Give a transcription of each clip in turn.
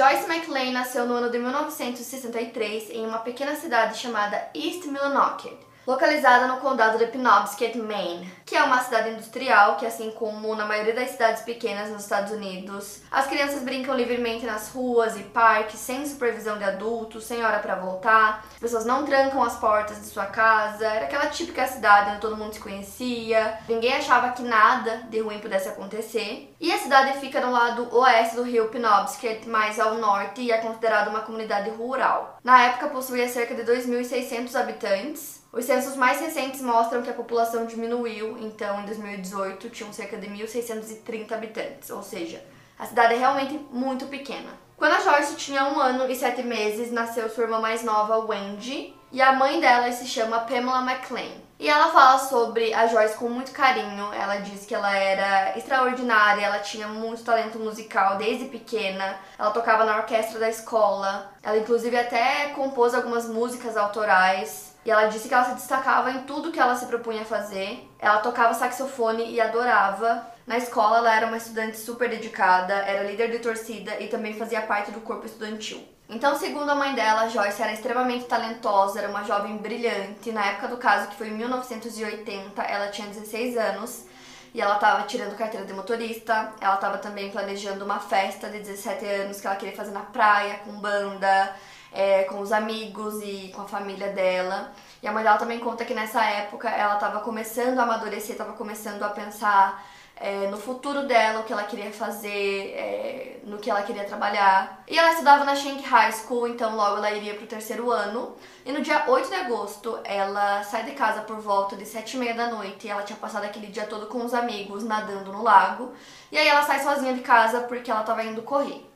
Joyce McLean nasceu no ano de 1963 em uma pequena cidade chamada East Millinocket, localizada no condado de Penobscot, Maine, que é uma cidade industrial que, assim como na maioria das cidades pequenas nos Estados Unidos, as crianças brincam livremente nas ruas e parques sem supervisão de adultos, sem hora para voltar. As pessoas não trancam as portas de sua casa. Era aquela típica cidade onde todo mundo se conhecia. Ninguém achava que nada de ruim pudesse acontecer. E a cidade fica no lado oeste do rio Penobscot, mais ao norte, e é considerada uma comunidade rural. Na época possuía cerca de 2.600 habitantes. Os censos mais recentes mostram que a população diminuiu, então em 2018 tinham cerca de 1.630 habitantes, ou seja, a cidade é realmente muito pequena. Quando a Joyce tinha um ano e sete meses, nasceu sua irmã mais nova, Wendy, e a mãe dela se chama Pamela McLean. E ela fala sobre a Joyce com muito carinho. Ela diz que ela era extraordinária, ela tinha muito talento musical desde pequena. Ela tocava na orquestra da escola. Ela inclusive até compôs algumas músicas autorais. E ela disse que ela se destacava em tudo que ela se propunha a fazer. Ela tocava saxofone e adorava. Na escola, ela era uma estudante super dedicada, era líder de torcida e também fazia parte do corpo estudantil. Então, segundo a mãe dela, Joyce era extremamente talentosa, era uma jovem brilhante. Na época do caso, que foi em 1980, ela tinha 16 anos e ela estava tirando carteira de motorista. Ela estava também planejando uma festa de 17 anos que ela queria fazer na praia, com banda, é, com os amigos e com a família dela. E a mãe dela também conta que nessa época ela estava começando a amadurecer, estava começando a pensar é, no futuro dela, o que ela queria fazer, é, no que ela queria trabalhar. E ela estudava na Shank High School, então logo ela iria pro terceiro ano. E no dia 8 de agosto, ela sai de casa por volta de 7 e meia da noite. E ela tinha passado aquele dia todo com os amigos, nadando no lago. E aí ela sai sozinha de casa porque ela estava indo correr.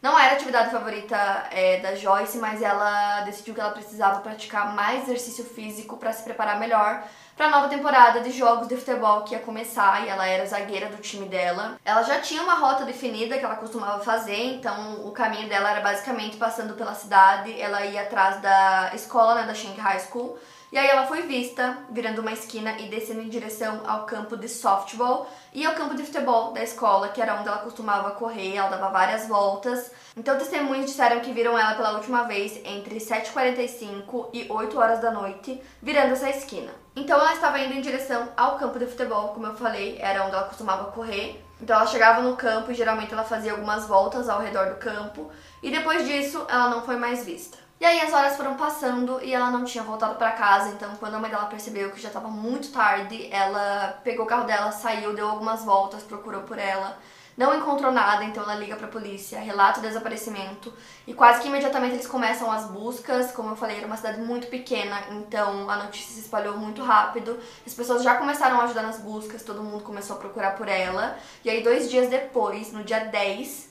Não era a atividade favorita é, da Joyce, mas ela decidiu que ela precisava praticar mais exercício físico para se preparar melhor para a nova temporada de jogos de futebol que ia começar e ela era zagueira do time dela. Ela já tinha uma rota definida que ela costumava fazer, então o caminho dela era basicamente passando pela cidade, ela ia atrás da escola, né, da Shanghai High School. E aí ela foi vista virando uma esquina e descendo em direção ao campo de softball e ao campo de futebol da escola, que era onde ela costumava correr, ela dava várias voltas. Então testemunhos disseram que viram ela pela última vez entre 7h45 e 8 horas da noite, virando essa esquina. Então ela estava indo em direção ao campo de futebol, como eu falei, era onde ela costumava correr. Então ela chegava no campo e geralmente ela fazia algumas voltas ao redor do campo, e depois disso ela não foi mais vista. E aí as horas foram passando e ela não tinha voltado para casa, então quando a mãe dela percebeu que já estava muito tarde, ela pegou o carro dela, saiu, deu algumas voltas, procurou por ela, não encontrou nada, então ela liga para a polícia, relata o desaparecimento e quase que imediatamente eles começam as buscas. Como eu falei, era uma cidade muito pequena, então a notícia se espalhou muito rápido. As pessoas já começaram a ajudar nas buscas, todo mundo começou a procurar por ela. E aí dois dias depois, no dia 10,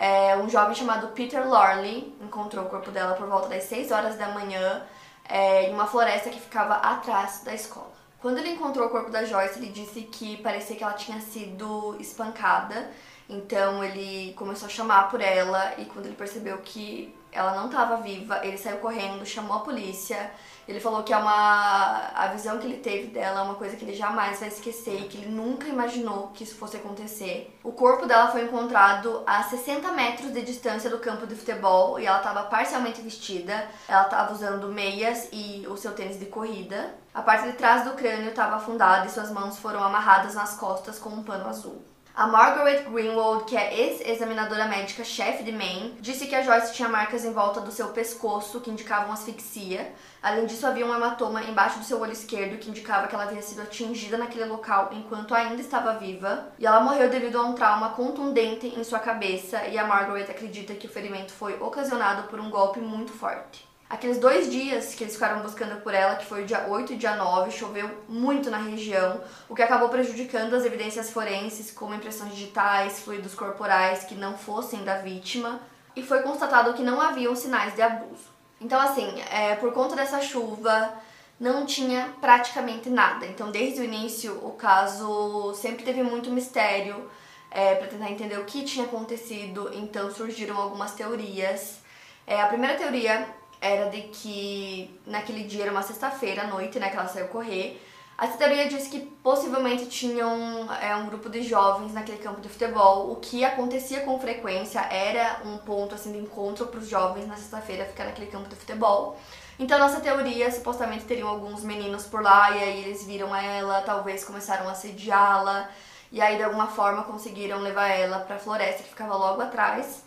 é, um jovem chamado Peter Lorley encontrou o corpo dela por volta das 6 horas da manhã é, em uma floresta que ficava atrás da escola. Quando ele encontrou o corpo da Joyce, ele disse que parecia que ela tinha sido espancada. Então ele começou a chamar por ela e quando ele percebeu que ela não estava viva, ele saiu correndo, chamou a polícia. Ele falou que é uma a visão que ele teve dela é uma coisa que ele jamais vai esquecer e que ele nunca imaginou que isso fosse acontecer. O corpo dela foi encontrado a 60 metros de distância do campo de futebol e ela estava parcialmente vestida. Ela estava usando meias e o seu tênis de corrida. A parte de trás do crânio estava afundada e suas mãos foram amarradas nas costas com um pano azul. A Margaret Greenwald, que é ex-examinadora médica chefe de Maine, disse que a Joyce tinha marcas em volta do seu pescoço que indicavam asfixia. Além disso, havia um hematoma embaixo do seu olho esquerdo que indicava que ela havia sido atingida naquele local enquanto ainda estava viva. E ela morreu devido a um trauma contundente em sua cabeça, e a Margaret acredita que o ferimento foi ocasionado por um golpe muito forte. Aqueles dois dias que eles ficaram buscando por ela, que foi o dia 8 e dia 9, choveu muito na região, o que acabou prejudicando as evidências forenses, como impressões digitais, fluidos corporais que não fossem da vítima, e foi constatado que não haviam sinais de abuso. Então, assim, é, por conta dessa chuva, não tinha praticamente nada. Então, desde o início, o caso sempre teve muito mistério é, para tentar entender o que tinha acontecido. Então, surgiram algumas teorias. É, a primeira teoria era de que naquele dia era uma sexta-feira à noite, né, que ela saiu correr. A teoria diz que possivelmente tinham é, um grupo de jovens naquele campo de futebol. O que acontecia com frequência era um ponto assim de encontro para os jovens na sexta-feira ficar naquele campo de futebol. Então, nossa teoria, supostamente teriam alguns meninos por lá, e aí eles viram ela, talvez começaram a assediá-la, e aí de alguma forma conseguiram levar ela para a floresta que ficava logo atrás.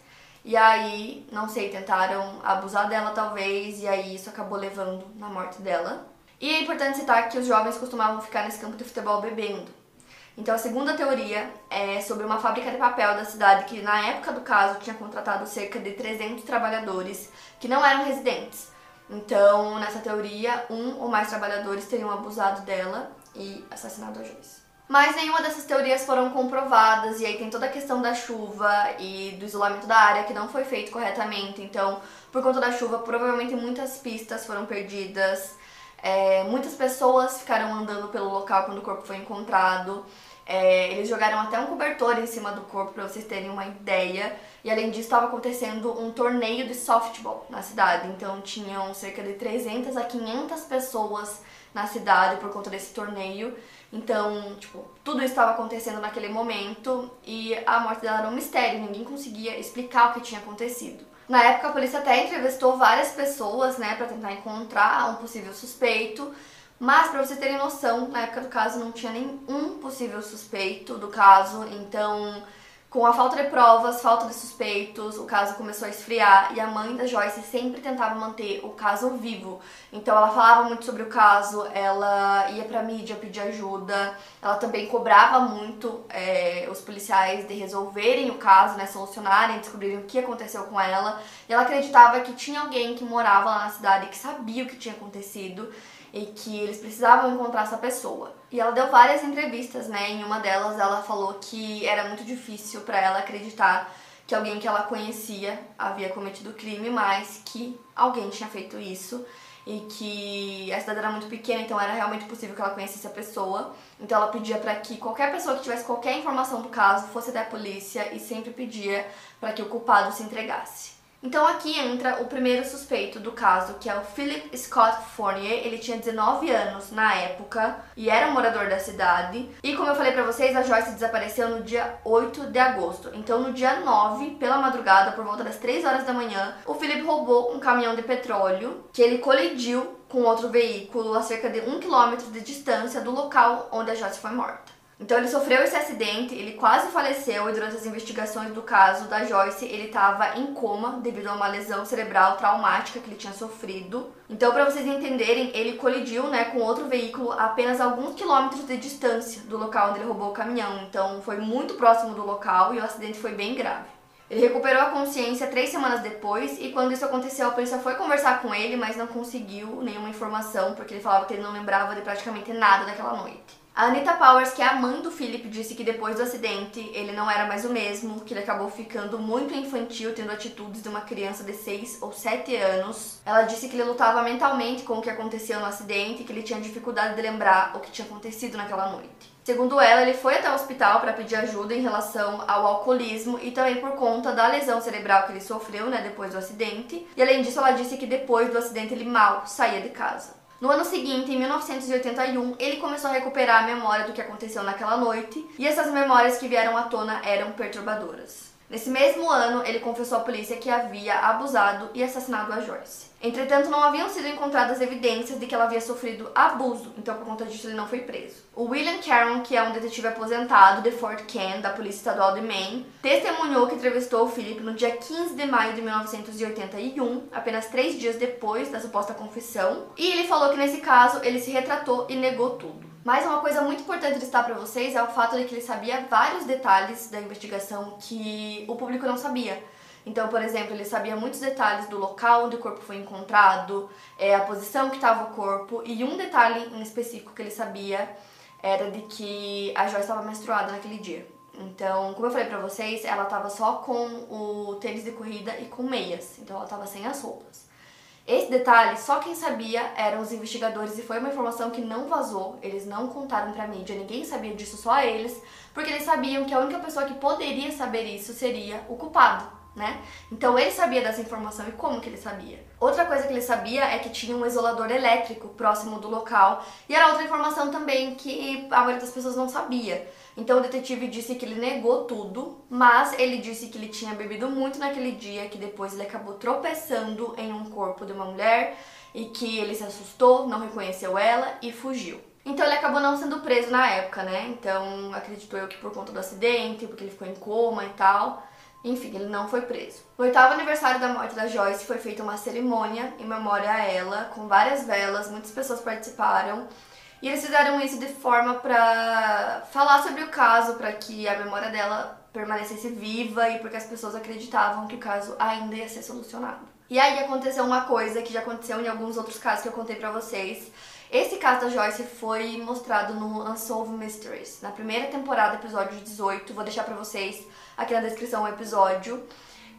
E aí, não sei, tentaram abusar dela talvez, e aí isso acabou levando na morte dela. E é importante citar que os jovens costumavam ficar nesse campo de futebol bebendo. Então, a segunda teoria é sobre uma fábrica de papel da cidade que, na época do caso, tinha contratado cerca de 300 trabalhadores que não eram residentes. Então, nessa teoria, um ou mais trabalhadores teriam abusado dela e assassinado a Joyce. Mas nenhuma dessas teorias foram comprovadas, e aí tem toda a questão da chuva e do isolamento da área que não foi feito corretamente. Então, por conta da chuva, provavelmente muitas pistas foram perdidas, é, muitas pessoas ficaram andando pelo local quando o corpo foi encontrado. É, eles jogaram até um cobertor em cima do corpo para vocês terem uma ideia. E além disso, estava acontecendo um torneio de softball na cidade. Então tinham cerca de 300 a 500 pessoas na cidade por conta desse torneio. Então, tipo, tudo isso estava acontecendo naquele momento e a morte dela era um mistério, ninguém conseguia explicar o que tinha acontecido. Na época, a polícia até entrevistou várias pessoas, né, para tentar encontrar um possível suspeito, mas para vocês terem noção, na época do caso não tinha nenhum possível suspeito do caso, então com a falta de provas, falta de suspeitos, o caso começou a esfriar e a mãe da Joyce sempre tentava manter o caso vivo. Então ela falava muito sobre o caso, ela ia pra mídia pedir ajuda, ela também cobrava muito é, os policiais de resolverem o caso, né, solucionarem, descobrirem o que aconteceu com ela. E ela acreditava que tinha alguém que morava lá na cidade que sabia o que tinha acontecido e que eles precisavam encontrar essa pessoa. E ela deu várias entrevistas, né? Em uma delas ela falou que era muito difícil para ela acreditar que alguém que ela conhecia havia cometido o crime, mas que alguém tinha feito isso e que a cidade era muito pequena, então era realmente possível que ela conhecesse a pessoa. Então ela pedia para que qualquer pessoa que tivesse qualquer informação do caso fosse até a polícia e sempre pedia para que o culpado se entregasse. Então aqui entra o primeiro suspeito do caso, que é o Philip Scott Fournier. Ele tinha 19 anos na época e era um morador da cidade. E como eu falei para vocês, a Joyce desapareceu no dia 8 de agosto. Então no dia 9, pela madrugada, por volta das 3 horas da manhã, o Philip roubou um caminhão de petróleo que ele colidiu com outro veículo a cerca de um quilômetro de distância do local onde a Joyce foi morta. Então ele sofreu esse acidente, ele quase faleceu e durante as investigações do caso da Joyce ele estava em coma devido a uma lesão cerebral traumática que ele tinha sofrido. Então para vocês entenderem, ele colidiu, né, com outro veículo a apenas alguns quilômetros de distância do local onde ele roubou o caminhão. Então foi muito próximo do local e o acidente foi bem grave. Ele recuperou a consciência três semanas depois e quando isso aconteceu a polícia foi conversar com ele, mas não conseguiu nenhuma informação porque ele falava que ele não lembrava de praticamente nada daquela noite. A Anita Powers, que é a mãe do Philip, disse que depois do acidente ele não era mais o mesmo, que ele acabou ficando muito infantil, tendo atitudes de uma criança de 6 ou 7 anos. Ela disse que ele lutava mentalmente com o que aconteceu no acidente e que ele tinha dificuldade de lembrar o que tinha acontecido naquela noite. Segundo ela, ele foi até o hospital para pedir ajuda em relação ao alcoolismo e também por conta da lesão cerebral que ele sofreu, né, depois do acidente. E além disso, ela disse que depois do acidente ele mal saía de casa. No ano seguinte, em 1981, ele começou a recuperar a memória do que aconteceu naquela noite, e essas memórias que vieram à tona eram perturbadoras. Nesse mesmo ano, ele confessou à polícia que havia abusado e assassinado a Joyce. Entretanto, não haviam sido encontradas evidências de que ela havia sofrido abuso, então por conta disso ele não foi preso. O William Caron, que é um detetive aposentado de Fort Ken, da Polícia Estadual de Maine, testemunhou que entrevistou o Philip no dia 15 de maio de 1981, apenas três dias depois da suposta confissão, e ele falou que nesse caso ele se retratou e negou tudo. Mas uma coisa muito importante de listar para vocês é o fato de que ele sabia vários detalhes da investigação que o público não sabia. Então, por exemplo, ele sabia muitos detalhes do local onde o corpo foi encontrado, é, a posição que estava o corpo, e um detalhe em específico que ele sabia era de que a Joyce estava menstruada naquele dia. Então, como eu falei pra vocês, ela estava só com o tênis de corrida e com meias, então ela estava sem as roupas. Esse detalhe, só quem sabia eram os investigadores e foi uma informação que não vazou, eles não contaram pra mídia, ninguém sabia disso, só eles, porque eles sabiam que a única pessoa que poderia saber isso seria o culpado, né? Então ele sabia dessa informação e como que ele sabia? Outra coisa que ele sabia é que tinha um isolador elétrico próximo do local e era outra informação também que a maioria das pessoas não sabia. Então o detetive disse que ele negou tudo, mas ele disse que ele tinha bebido muito naquele dia, que depois ele acabou tropeçando em um corpo de uma mulher e que ele se assustou, não reconheceu ela e fugiu. Então ele acabou não sendo preso na época, né? Então acredito eu que por conta do acidente, porque ele ficou em coma e tal. Enfim, ele não foi preso. No oitavo aniversário da morte da Joyce foi feita uma cerimônia em memória a ela, com várias velas, muitas pessoas participaram. E eles fizeram isso de forma para falar sobre o caso, para que a memória dela permanecesse viva e porque as pessoas acreditavam que o caso ainda ia ser solucionado. E aí aconteceu uma coisa que já aconteceu em alguns outros casos que eu contei pra vocês. Esse caso da Joyce foi mostrado no Unsolved Mysteries, na primeira temporada, episódio 18. Vou deixar pra vocês aqui na descrição o episódio.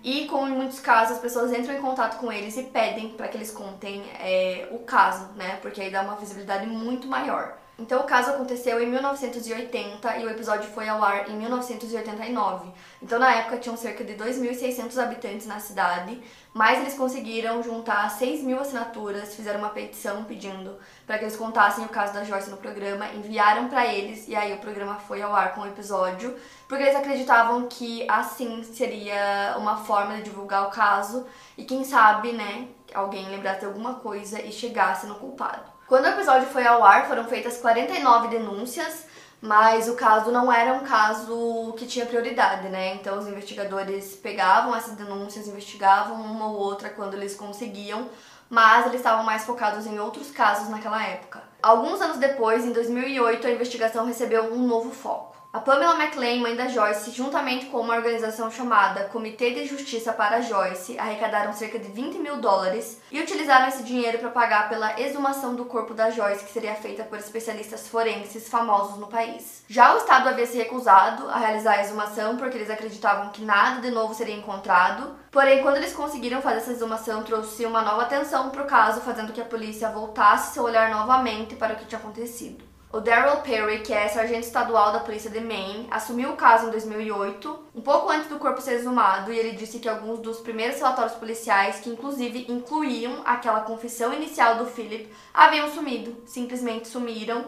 E como em muitos casos as pessoas entram em contato com eles e pedem para que eles contem é, o caso, né? Porque aí dá uma visibilidade muito maior. Então o caso aconteceu em 1980 e o episódio foi ao ar em 1989. Então na época tinham cerca de 2.600 habitantes na cidade, mas eles conseguiram juntar 6 mil assinaturas, fizeram uma petição pedindo para que eles contassem o caso da Joyce no programa, enviaram para eles e aí o programa foi ao ar com o episódio, porque eles acreditavam que assim seria uma forma de divulgar o caso e quem sabe, né, alguém lembrasse alguma coisa e chegasse no culpado. Quando o episódio foi ao ar, foram feitas 49 denúncias, mas o caso não era um caso que tinha prioridade, né? Então os investigadores pegavam essas denúncias, investigavam uma ou outra quando eles conseguiam, mas eles estavam mais focados em outros casos naquela época. Alguns anos depois, em 2008, a investigação recebeu um novo foco. A Pamela McLean, mãe da Joyce, juntamente com uma organização chamada Comitê de Justiça para Joyce, arrecadaram cerca de 20 mil dólares e utilizaram esse dinheiro para pagar pela exumação do corpo da Joyce, que seria feita por especialistas forenses famosos no país. Já o Estado havia se recusado a realizar a exumação porque eles acreditavam que nada de novo seria encontrado. Porém, quando eles conseguiram fazer essa exumação, trouxe uma nova atenção para o caso, fazendo que a polícia voltasse seu olhar novamente para o que tinha acontecido. O Daryl Perry, que é sargento estadual da polícia de Maine, assumiu o caso em 2008, um pouco antes do corpo ser exumado, e ele disse que alguns dos primeiros relatórios policiais, que inclusive incluíam aquela confissão inicial do Philip, haviam sumido, simplesmente sumiram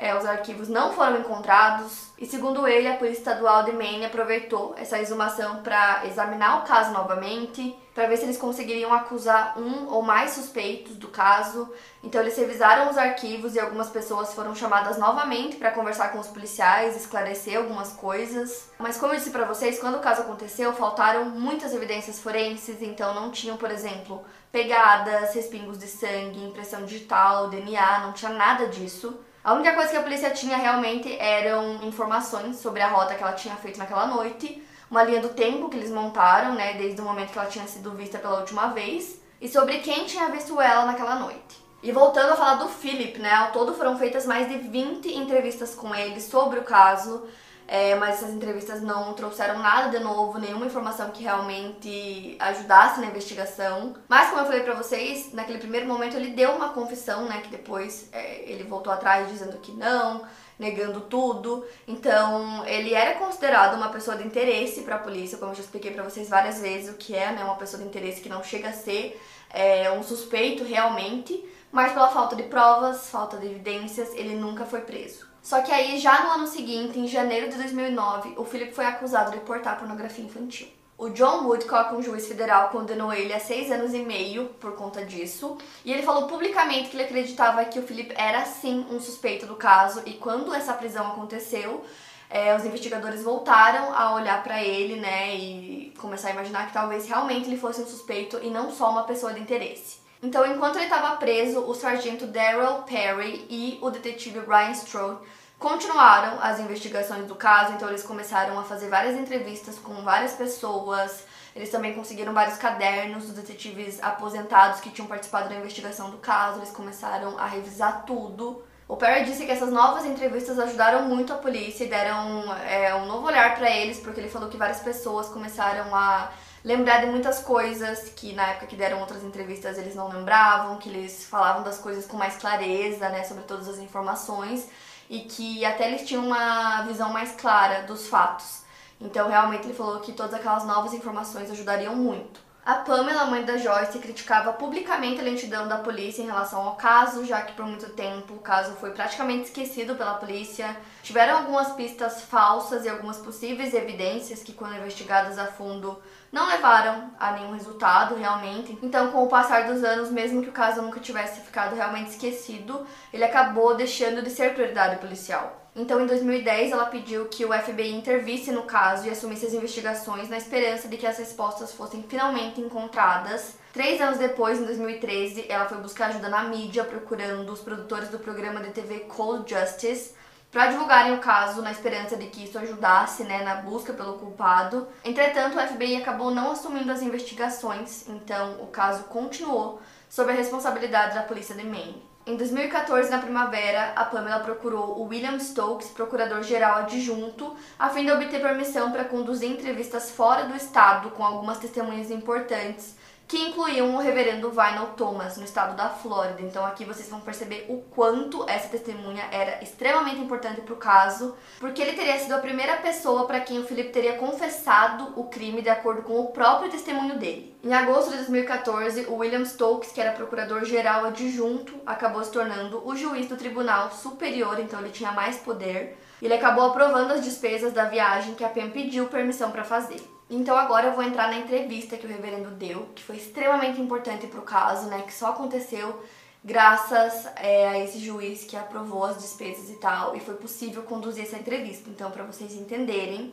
é, os arquivos não foram encontrados e, segundo ele, a Polícia Estadual de Maine aproveitou essa exumação para examinar o caso novamente, para ver se eles conseguiriam acusar um ou mais suspeitos do caso. Então, eles revisaram os arquivos e algumas pessoas foram chamadas novamente para conversar com os policiais, esclarecer algumas coisas. Mas, como eu disse para vocês, quando o caso aconteceu, faltaram muitas evidências forenses, então não tinham, por exemplo, pegadas, respingos de sangue, impressão digital, DNA, não tinha nada disso. A única coisa que a polícia tinha realmente eram informações sobre a rota que ela tinha feito naquela noite, uma linha do tempo que eles montaram, né, desde o momento que ela tinha sido vista pela última vez, e sobre quem tinha visto ela naquela noite. E voltando a falar do Philip, né, ao todo foram feitas mais de 20 entrevistas com ele sobre o caso, é, mas essas entrevistas não trouxeram nada de novo, nenhuma informação que realmente ajudasse na investigação. Mas como eu falei pra vocês, naquele primeiro momento ele deu uma confissão, né, que depois é, ele voltou atrás dizendo que não, negando tudo. Então, ele era considerado uma pessoa de interesse para a polícia, como eu já expliquei para vocês várias vezes o que é, né, uma pessoa de interesse que não chega a ser é, um suspeito realmente, mas pela falta de provas, falta de evidências, ele nunca foi preso. Só que aí, já no ano seguinte, em janeiro de 2009, o Philip foi acusado de portar pornografia infantil. O John Woodcock, um juiz federal, condenou ele a seis anos e meio por conta disso. E ele falou publicamente que ele acreditava que o Philip era sim um suspeito do caso. E quando essa prisão aconteceu, é, os investigadores voltaram a olhar para ele, né, e começar a imaginar que talvez realmente ele fosse um suspeito e não só uma pessoa de interesse. Então, enquanto ele estava preso, o sargento Daryl Perry e o detetive Brian Strode continuaram as investigações do caso, então eles começaram a fazer várias entrevistas com várias pessoas. Eles também conseguiram vários cadernos dos detetives aposentados que tinham participado da investigação do caso. Eles começaram a revisar tudo. O Perry disse que essas novas entrevistas ajudaram muito a polícia e deram é, um novo olhar para eles, porque ele falou que várias pessoas começaram a lembrar de muitas coisas que na época que deram outras entrevistas eles não lembravam, que eles falavam das coisas com mais clareza, né, sobre todas as informações e que até eles tinham uma visão mais clara dos fatos. Então, realmente ele falou que todas aquelas novas informações ajudariam muito. A Pamela, mãe da Joyce, criticava publicamente a lentidão da polícia em relação ao caso, já que por muito tempo o caso foi praticamente esquecido pela polícia. Tiveram algumas pistas falsas e algumas possíveis evidências que, quando investigadas a fundo, não levaram a nenhum resultado realmente. Então, com o passar dos anos, mesmo que o caso nunca tivesse ficado realmente esquecido, ele acabou deixando de ser prioridade policial. Então, em 2010, ela pediu que o FBI intervisse no caso e assumisse as investigações na esperança de que as respostas fossem finalmente encontradas. Três anos depois, em 2013, ela foi buscar ajuda na mídia, procurando os produtores do programa de TV Cold Justice para divulgarem o caso na esperança de que isso ajudasse né, na busca pelo culpado. Entretanto, o FBI acabou não assumindo as investigações, então o caso continuou sob a responsabilidade da polícia de Maine. Em 2014, na primavera, a Pamela procurou o William Stokes, procurador-geral adjunto, a fim de obter permissão para conduzir entrevistas fora do estado com algumas testemunhas importantes que incluíam o reverendo Vinal Thomas, no estado da Flórida. Então aqui vocês vão perceber o quanto essa testemunha era extremamente importante para o caso, porque ele teria sido a primeira pessoa para quem o Felipe teria confessado o crime de acordo com o próprio testemunho dele. Em agosto de 2014, o William Stokes, que era procurador-geral adjunto, acabou se tornando o juiz do Tribunal Superior, então ele tinha mais poder. Ele acabou aprovando as despesas da viagem que a PEN pediu permissão para fazer. Então agora eu vou entrar na entrevista que o reverendo deu, que foi extremamente importante para o caso, né? Que só aconteceu graças é, a esse juiz que aprovou as despesas e tal, e foi possível conduzir essa entrevista. Então, para vocês entenderem,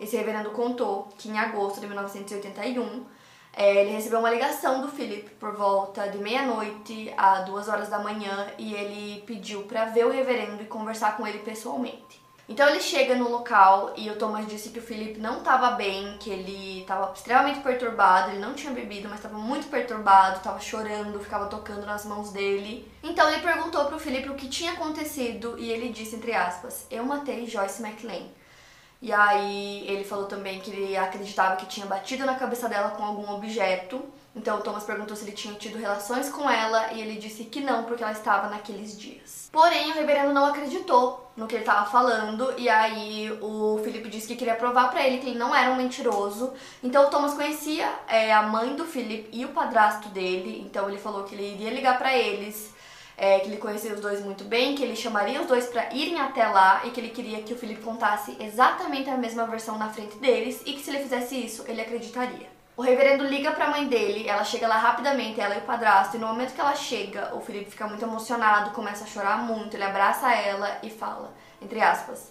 esse reverendo contou que em agosto de 1981 é, ele recebeu uma ligação do Philip por volta de meia-noite a duas horas da manhã e ele pediu para ver o reverendo e conversar com ele pessoalmente. Então ele chega no local e o Thomas disse que o Felipe não estava bem, que ele estava extremamente perturbado, ele não tinha bebido, mas estava muito perturbado, estava chorando, ficava tocando nas mãos dele. Então ele perguntou para o Felipe o que tinha acontecido e ele disse entre aspas: "Eu matei Joyce McLean". E aí ele falou também que ele acreditava que tinha batido na cabeça dela com algum objeto. Então o Thomas perguntou se ele tinha tido relações com ela e ele disse que não, porque ela estava naqueles dias. Porém, o reverendo não acreditou no que ele estava falando e aí o Felipe disse que queria provar para ele que ele não era um mentiroso. Então o Thomas conhecia é, a mãe do Felipe e o padrasto dele, então ele falou que ele iria ligar para eles é, que ele conhecia os dois muito bem, que ele chamaria os dois para irem até lá e que ele queria que o Felipe contasse exatamente a mesma versão na frente deles e que se ele fizesse isso, ele acreditaria. O reverendo liga para a mãe dele, ela chega lá rapidamente, ela e o padrasto, e no momento que ela chega, o Felipe fica muito emocionado, começa a chorar muito, ele abraça ela e fala, entre aspas,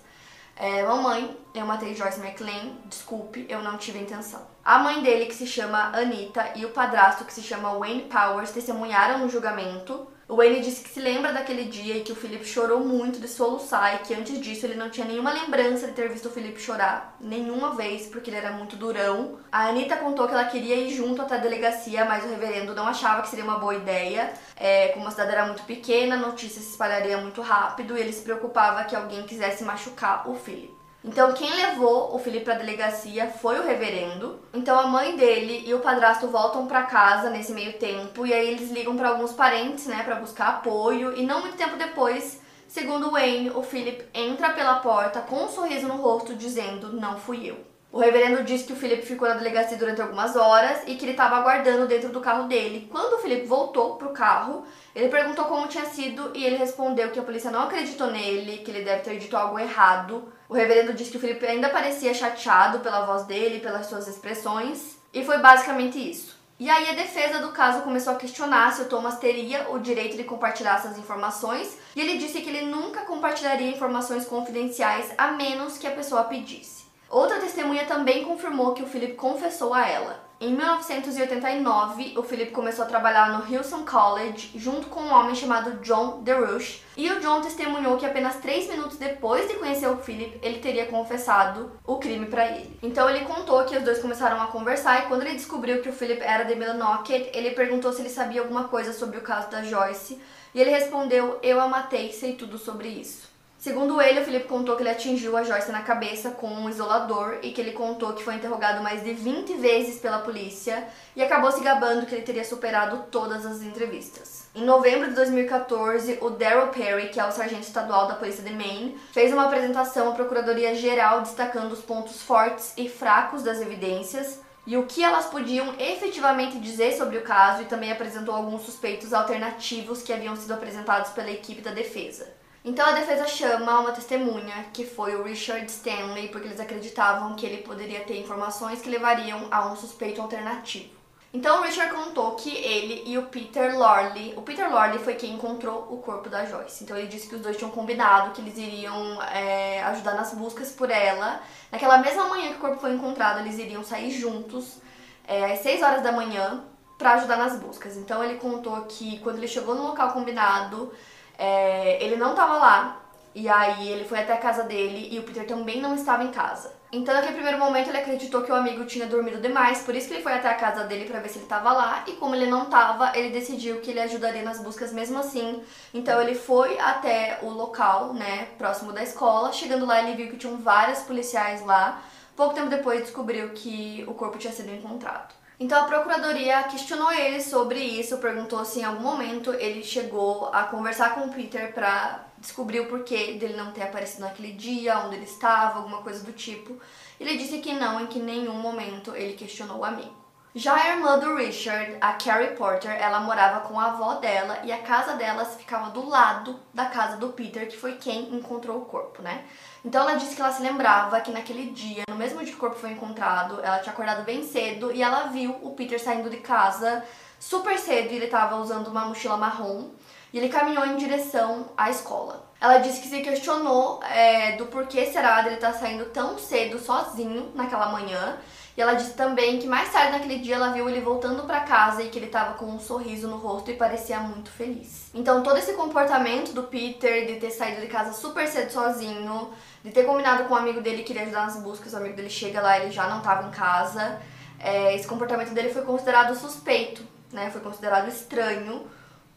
é, mamãe, eu matei Joyce McLean, desculpe, eu não tive intenção. A mãe dele, que se chama Anita, e o padrasto, que se chama Wayne Powers, testemunharam no julgamento. O Wayne disse que se lembra daquele dia e que o Felipe chorou muito de soluçar e que antes disso ele não tinha nenhuma lembrança de ter visto o Felipe chorar, nenhuma vez, porque ele era muito durão. A Anitta contou que ela queria ir junto até a delegacia, mas o reverendo não achava que seria uma boa ideia. É, como a cidade era muito pequena, a notícia se espalharia muito rápido e ele se preocupava que alguém quisesse machucar o Felipe. Então, quem levou o Felipe para a delegacia foi o reverendo. Então, a mãe dele e o padrasto voltam para casa nesse meio tempo e aí eles ligam para alguns parentes, né, para buscar apoio. E não muito tempo depois, segundo Wayne, o Philip entra pela porta com um sorriso no rosto dizendo: "Não fui eu". O reverendo disse que o Felipe ficou na delegacia durante algumas horas e que ele estava aguardando dentro do carro dele. Quando o Felipe voltou pro carro, ele perguntou como tinha sido e ele respondeu que a polícia não acreditou nele, que ele deve ter dito algo errado. O reverendo disse que o Felipe ainda parecia chateado pela voz dele, pelas suas expressões, e foi basicamente isso. E aí a defesa do caso começou a questionar se o Thomas teria o direito de compartilhar essas informações, e ele disse que ele nunca compartilharia informações confidenciais a menos que a pessoa pedisse. Outra testemunha também confirmou que o Philip confessou a ela. Em 1989, o Philip começou a trabalhar no Hillsong College junto com um homem chamado John DeRouche, e o John testemunhou que apenas três minutos depois de conhecer o Philip, ele teria confessado o crime para ele. Então ele contou que os dois começaram a conversar e quando ele descobriu que o Philip era de Millinocket, ele perguntou se ele sabia alguma coisa sobre o caso da Joyce, e ele respondeu: "Eu a matei, sei tudo sobre isso". Segundo ele, o Felipe contou que ele atingiu a Joyce na cabeça com um isolador e que ele contou que foi interrogado mais de 20 vezes pela polícia e acabou se gabando que ele teria superado todas as entrevistas. Em novembro de 2014, o Daryl Perry, que é o sargento estadual da polícia de Maine, fez uma apresentação à Procuradoria Geral destacando os pontos fortes e fracos das evidências e o que elas podiam efetivamente dizer sobre o caso e também apresentou alguns suspeitos alternativos que haviam sido apresentados pela equipe da defesa. Então a defesa chama uma testemunha, que foi o Richard Stanley, porque eles acreditavam que ele poderia ter informações que levariam a um suspeito alternativo. Então o Richard contou que ele e o Peter Lorley, o Peter Lorley foi quem encontrou o corpo da Joyce. Então ele disse que os dois tinham combinado que eles iriam é, ajudar nas buscas por ela. Naquela mesma manhã que o corpo foi encontrado, eles iriam sair juntos é, às 6 horas da manhã para ajudar nas buscas. Então ele contou que quando ele chegou no local combinado, é, ele não estava lá, e aí ele foi até a casa dele e o Peter também não estava em casa. Então, naquele primeiro momento, ele acreditou que o amigo tinha dormido demais, por isso que ele foi até a casa dele para ver se ele estava lá. E como ele não estava, ele decidiu que ele ajudaria nas buscas mesmo assim. Então, ele foi até o local, né, próximo da escola. Chegando lá, ele viu que tinham vários policiais lá. Pouco tempo depois, descobriu que o corpo tinha sido encontrado. Então a procuradoria questionou ele sobre isso, perguntou se em algum momento ele chegou a conversar com o Peter para descobrir o porquê dele não ter aparecido naquele dia, onde ele estava, alguma coisa do tipo. Ele disse que não, em que nenhum momento ele questionou o amigo. Já a irmã do Richard, a Carrie Porter, ela morava com a avó dela e a casa delas ficava do lado da casa do Peter, que foi quem encontrou o corpo, né? Então ela disse que ela se lembrava que naquele dia, no mesmo dia que o corpo foi encontrado, ela tinha acordado bem cedo e ela viu o Peter saindo de casa super cedo e ele estava usando uma mochila marrom e ele caminhou em direção à escola. Ela disse que se questionou é, do porquê será dele estar tá saindo tão cedo sozinho naquela manhã e ela disse também que mais tarde naquele dia ela viu ele voltando para casa e que ele estava com um sorriso no rosto e parecia muito feliz. Então todo esse comportamento do Peter de ter saído de casa super cedo sozinho, de ter combinado com um amigo dele que iria ajudar nas buscas, o amigo dele chega lá, ele já não estava em casa. É, esse comportamento dele foi considerado suspeito, né? Foi considerado estranho.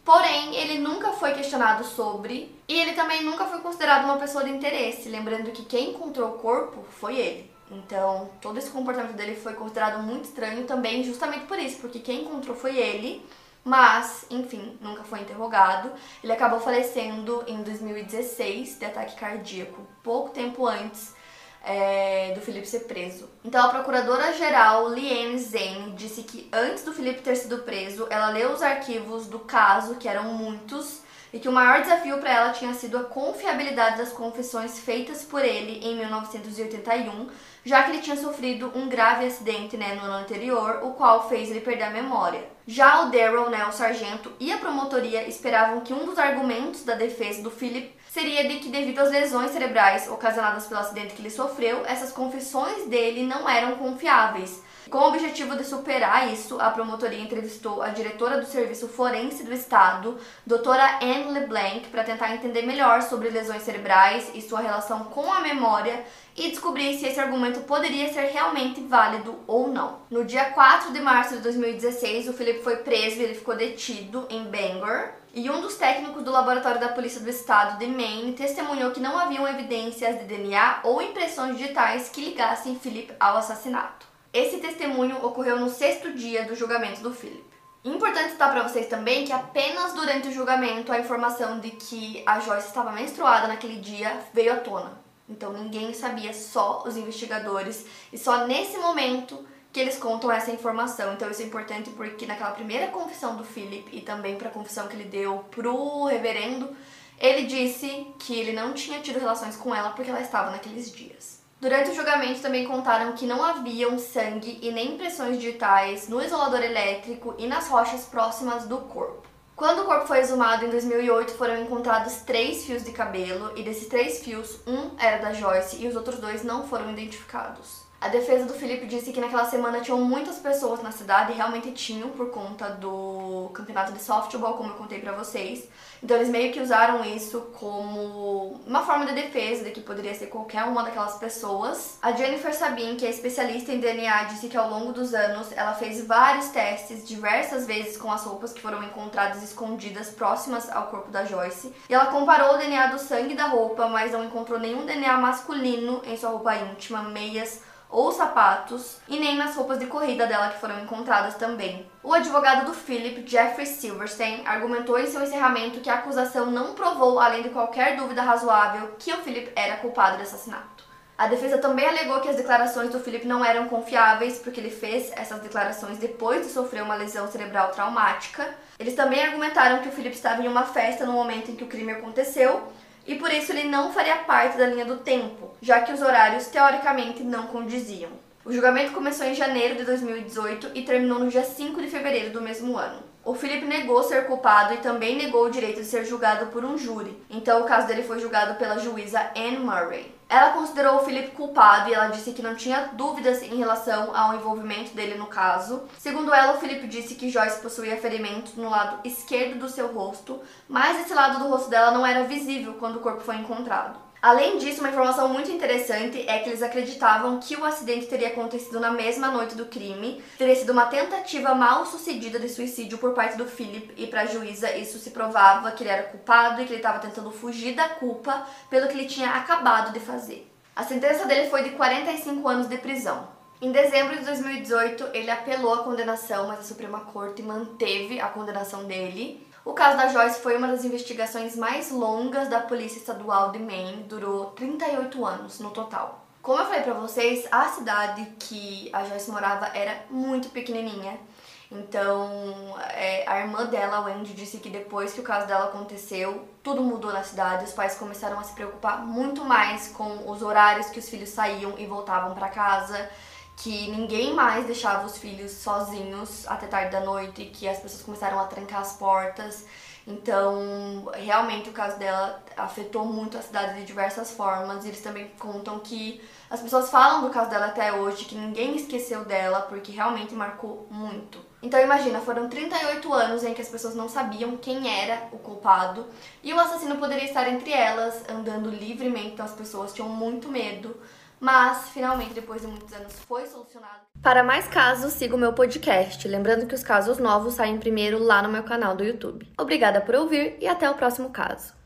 Porém, ele nunca foi questionado sobre e ele também nunca foi considerado uma pessoa de interesse, lembrando que quem encontrou o corpo foi ele. Então, todo esse comportamento dele foi considerado muito estranho também, justamente por isso, porque quem encontrou foi ele, mas, enfim, nunca foi interrogado. Ele acabou falecendo em 2016 de ataque cardíaco, pouco tempo antes é, do Felipe ser preso. Então, a procuradora-geral Liane Zane disse que antes do Felipe ter sido preso, ela leu os arquivos do caso, que eram muitos, e que o maior desafio para ela tinha sido a confiabilidade das confissões feitas por ele em 1981, já que ele tinha sofrido um grave acidente né, no ano anterior, o qual fez ele perder a memória. Já o Daryl, né, o sargento, e a promotoria esperavam que um dos argumentos da defesa do Philip seria de que, devido às lesões cerebrais ocasionadas pelo acidente que ele sofreu, essas confissões dele não eram confiáveis com o objetivo de superar isso, a promotoria entrevistou a diretora do Serviço Forense do Estado, doutora Anne LeBlanc, para tentar entender melhor sobre lesões cerebrais e sua relação com a memória e descobrir se esse argumento poderia ser realmente válido ou não. No dia 4 de março de 2016, o Felipe foi preso e ele ficou detido em Bangor. E um dos técnicos do laboratório da Polícia do Estado de Maine testemunhou que não haviam evidências de DNA ou impressões digitais que ligassem Philip ao assassinato. Esse testemunho ocorreu no sexto dia do julgamento do Philip. Importante citar para vocês também que apenas durante o julgamento a informação de que a Joyce estava menstruada naquele dia veio à tona. Então ninguém sabia, só os investigadores, e só nesse momento que eles contam essa informação. Então isso é importante porque naquela primeira confissão do Philip e também para a confissão que ele deu pro reverendo, ele disse que ele não tinha tido relações com ela porque ela estava naqueles dias. Durante o julgamento também contaram que não haviam sangue e nem impressões digitais no isolador elétrico e nas rochas próximas do corpo. Quando o corpo foi exumado em 2008, foram encontrados três fios de cabelo e desses três fios, um era da Joyce e os outros dois não foram identificados. A defesa do Felipe disse que naquela semana tinham muitas pessoas na cidade, e realmente tinham por conta do campeonato de softball, como eu contei para vocês. Então eles meio que usaram isso como uma forma de defesa de que poderia ser qualquer uma daquelas pessoas. A Jennifer Sabin, que é especialista em DNA, disse que ao longo dos anos ela fez vários testes diversas vezes com as roupas que foram encontradas escondidas próximas ao corpo da Joyce. E ela comparou o DNA do sangue da roupa, mas não encontrou nenhum DNA masculino em sua roupa íntima, meias ou sapatos, e nem nas roupas de corrida dela que foram encontradas também. O advogado do Philip, Jeffrey Silverstein, argumentou em seu encerramento que a acusação não provou, além de qualquer dúvida razoável, que o Philip era culpado do assassinato. A defesa também alegou que as declarações do Philip não eram confiáveis, porque ele fez essas declarações depois de sofrer uma lesão cerebral traumática. Eles também argumentaram que o Philip estava em uma festa no momento em que o crime aconteceu e por isso ele não faria parte da linha do tempo, já que os horários teoricamente não condiziam. O julgamento começou em janeiro de 2018 e terminou no dia 5 de fevereiro do mesmo ano. O Philip negou ser culpado e também negou o direito de ser julgado por um júri, então o caso dele foi julgado pela juíza Anne Murray. Ela considerou o Philip culpado e ela disse que não tinha dúvidas em relação ao envolvimento dele no caso. Segundo ela, o Philip disse que Joyce possuía ferimentos no lado esquerdo do seu rosto, mas esse lado do rosto dela não era visível quando o corpo foi encontrado. Além disso, uma informação muito interessante é que eles acreditavam que o acidente teria acontecido na mesma noite do crime, teria sido uma tentativa mal sucedida de suicídio por parte do Philip, e para a juíza isso se provava que ele era culpado e que ele estava tentando fugir da culpa pelo que ele tinha acabado de fazer. A sentença dele foi de 45 anos de prisão. Em dezembro de 2018, ele apelou a condenação, mas a Suprema Corte manteve a condenação dele. O caso da Joyce foi uma das investigações mais longas da Polícia Estadual de Maine, durou 38 anos no total. Como eu falei para vocês, a cidade que a Joyce morava era muito pequenininha. Então, é, a irmã dela, Wendy, disse que depois que o caso dela aconteceu, tudo mudou na cidade. Os pais começaram a se preocupar muito mais com os horários que os filhos saíam e voltavam para casa que ninguém mais deixava os filhos sozinhos até tarde da noite, que as pessoas começaram a trancar as portas. Então, realmente o caso dela afetou muito a cidade de diversas formas. E eles também contam que as pessoas falam do caso dela até hoje, que ninguém esqueceu dela, porque realmente marcou muito. Então imagina, foram 38 anos em que as pessoas não sabiam quem era o culpado e o assassino poderia estar entre elas, andando livremente, então as pessoas tinham muito medo mas finalmente, depois de muitos anos, foi solucionado. Para mais casos, siga o meu podcast. Lembrando que os casos novos saem primeiro lá no meu canal do YouTube. Obrigada por ouvir e até o próximo caso.